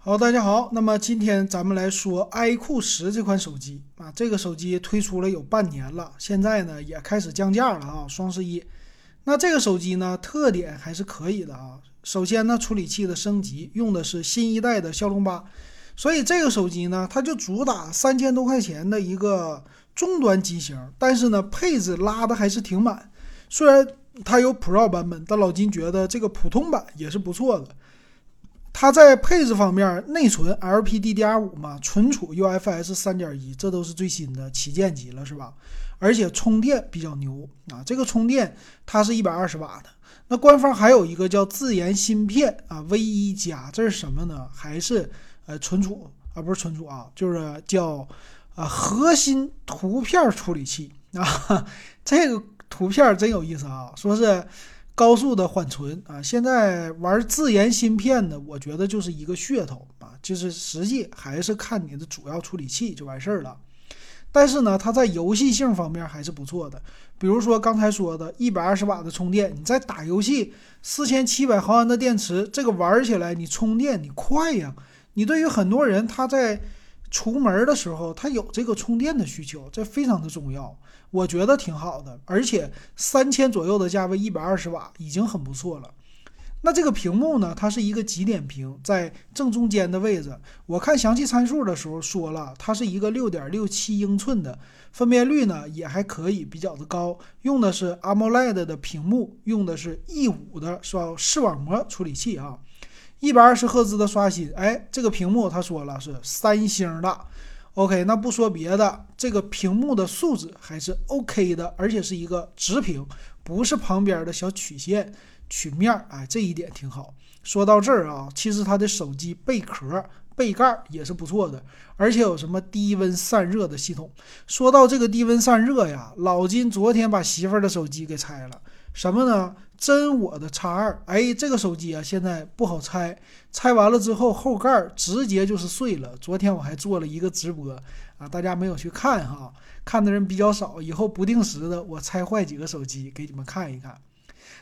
好，大家好，那么今天咱们来说 iQOO 十这款手机啊，这个手机推出了有半年了，现在呢也开始降价了啊，双十一。那这个手机呢，特点还是可以的啊。首先呢，处理器的升级用的是新一代的骁龙八，所以这个手机呢，它就主打三千多块钱的一个中端机型，但是呢，配置拉的还是挺满。虽然它有 Pro 版本，但老金觉得这个普通版也是不错的。它在配置方面，内存 LPDDR5 嘛，存储 UFS 3.1，这都是最新的旗舰级了，是吧？而且充电比较牛啊，这个充电它是一百二十瓦的。那官方还有一个叫自研芯片啊，V 一加，这是什么呢？还是呃存储啊？不是存储啊，就是叫啊核心图片处理器啊。这个图片真有意思啊，说是。高速的缓存啊，现在玩自研芯片的，我觉得就是一个噱头啊，就是实际还是看你的主要处理器就完事儿了。但是呢，它在游戏性方面还是不错的，比如说刚才说的一百二十瓦的充电，你在打游戏，四千七百毫安的电池，这个玩起来你充电你快呀。你对于很多人他在出门的时候，它有这个充电的需求，这非常的重要。我觉得挺好的，而且三千左右的价位，一百二十瓦已经很不错了。那这个屏幕呢？它是一个极点屏，在正中间的位置。我看详细参数的时候说了，它是一个六点六七英寸的，分辨率呢也还可以，比较的高。用的是 AMOLED 的屏幕，用的是 E 五的是吧视网膜处理器啊，一百二十赫兹的刷新。哎，这个屏幕他说了是三星的。OK，那不说别的，这个屏幕的素质还是 OK 的，而且是一个直屏，不是旁边的小曲线曲面，哎，这一点挺好。说到这儿啊，其实它的手机背壳、背盖也是不错的，而且有什么低温散热的系统。说到这个低温散热呀，老金昨天把媳妇儿的手机给拆了。什么呢？真我的叉二，哎，这个手机啊，现在不好拆，拆完了之后后盖直接就是碎了。昨天我还做了一个直播啊，大家没有去看哈，看的人比较少。以后不定时的我拆坏几个手机给你们看一看。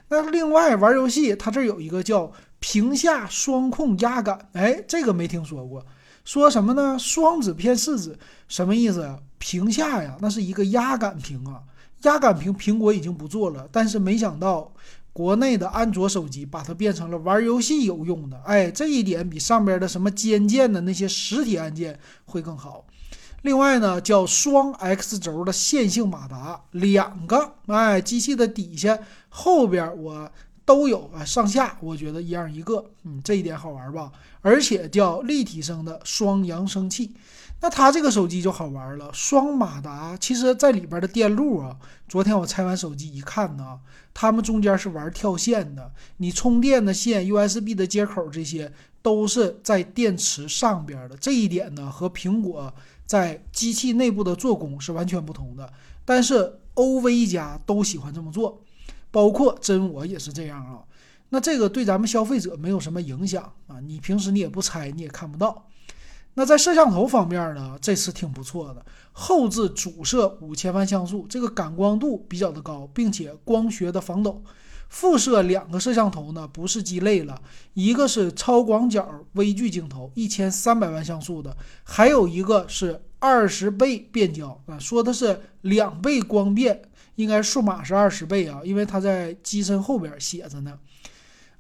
那另外玩游戏，它这有一个叫屏下双控压感，哎，这个没听说过。说什么呢？双指偏四指，什么意思？屏下呀，那是一个压感屏啊。压感屏，苹果已经不做了，但是没想到国内的安卓手机把它变成了玩游戏有用的。哎，这一点比上边的什么尖键的那些实体按键会更好。另外呢，叫双 X 轴的线性马达，两个，哎，机器的底下、后边我都有啊，上下我觉得一样一个，嗯，这一点好玩吧？而且叫立体声的双扬声器。那它这个手机就好玩了，双马达，其实在里边的电路啊，昨天我拆完手机一看呢，它们中间是玩跳线的，你充电的线、USB 的接口这些都是在电池上边的，这一点呢和苹果在机器内部的做工是完全不同的。但是 OV 家都喜欢这么做，包括真我也是这样啊。那这个对咱们消费者没有什么影响啊，你平时你也不拆，你也看不到。那在摄像头方面呢，这次挺不错的。后置主摄五千万像素，这个感光度比较的高，并且光学的防抖。副摄两个摄像头呢，不是鸡肋了，一个是超广角微距镜头，一千三百万像素的，还有一个是二十倍变焦啊，说的是两倍光变，应该数码是二十倍啊，因为它在机身后边写着呢。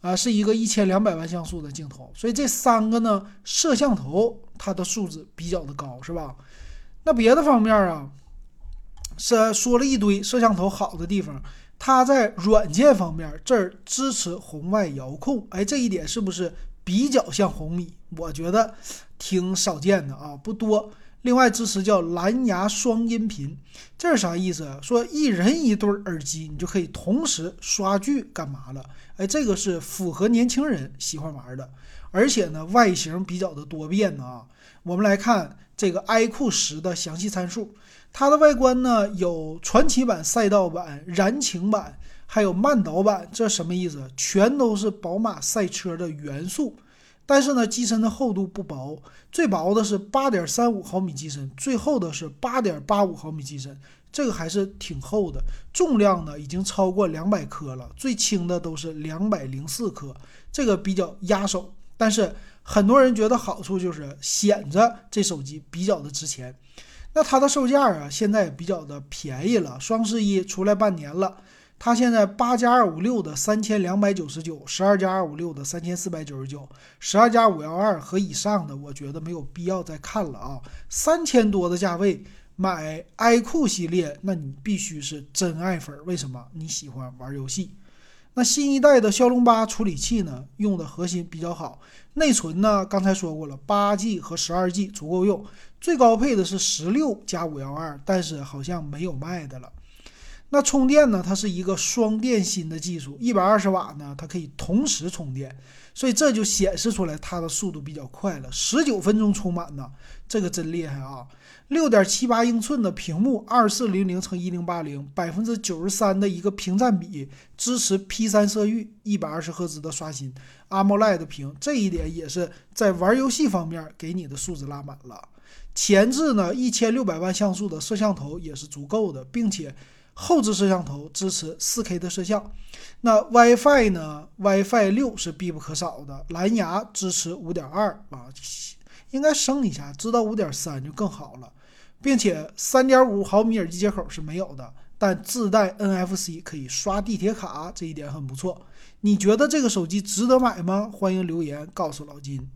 啊，是一个一千两百万像素的镜头，所以这三个呢，摄像头它的素质比较的高，是吧？那别的方面啊，是说了一堆摄像头好的地方，它在软件方面这儿支持红外遥控，哎，这一点是不是比较像红米？我觉得挺少见的啊，不多。另外支持叫蓝牙双音频，这是啥意思啊？说一人一对耳机，你就可以同时刷剧干嘛了？哎，这个是符合年轻人喜欢玩的，而且呢，外形比较的多变呢啊。我们来看这个 iQOO 十的详细参数，它的外观呢有传奇版、赛道版、燃情版，还有慢导版，这什么意思？全都是宝马赛车的元素。但是呢，机身的厚度不薄，最薄的是八点三五毫米机身，最厚的是八点八五毫米机身，这个还是挺厚的。重量呢已经超过两百克了，最轻的都是两百零四克，这个比较压手。但是很多人觉得好处就是显着这手机比较的值钱。那它的售价啊，现在也比较的便宜了。双十一出来半年了，它现在八加二五六的三千两百九十九，十二加二五六的三千四百九十九，十二加五幺二和以上的，我觉得没有必要再看了啊。三千多的价位买 iQOO 系列，那你必须是真爱粉。为什么？你喜欢玩游戏。那新一代的骁龙八处理器呢，用的核心比较好，内存呢，刚才说过了，八 G 和十二 G 足够用，最高配的是十六加五幺二，但是好像没有卖的了。那充电呢，它是一个双电芯的技术，一百二十瓦呢，它可以同时充电，所以这就显示出来它的速度比较快了，十九分钟充满呢，这个真厉害啊！六点七八英寸的屏幕，二四零零乘一零八零，百分之九十三的一个屏占比，支持 P 三色域，一百二十赫兹的刷新，AMOLED 屏，这一点也是在玩游戏方面给你的素质拉满了。前置呢，一千六百万像素的摄像头也是足够的，并且后置摄像头支持四 K 的摄像。那 WiFi 呢？WiFi 六是必不可少的，蓝牙支持五点二啊，应该升一下，知道五点三就更好了。并且三点五毫米耳机接口是没有的，但自带 NFC 可以刷地铁卡，这一点很不错。你觉得这个手机值得买吗？欢迎留言告诉老金。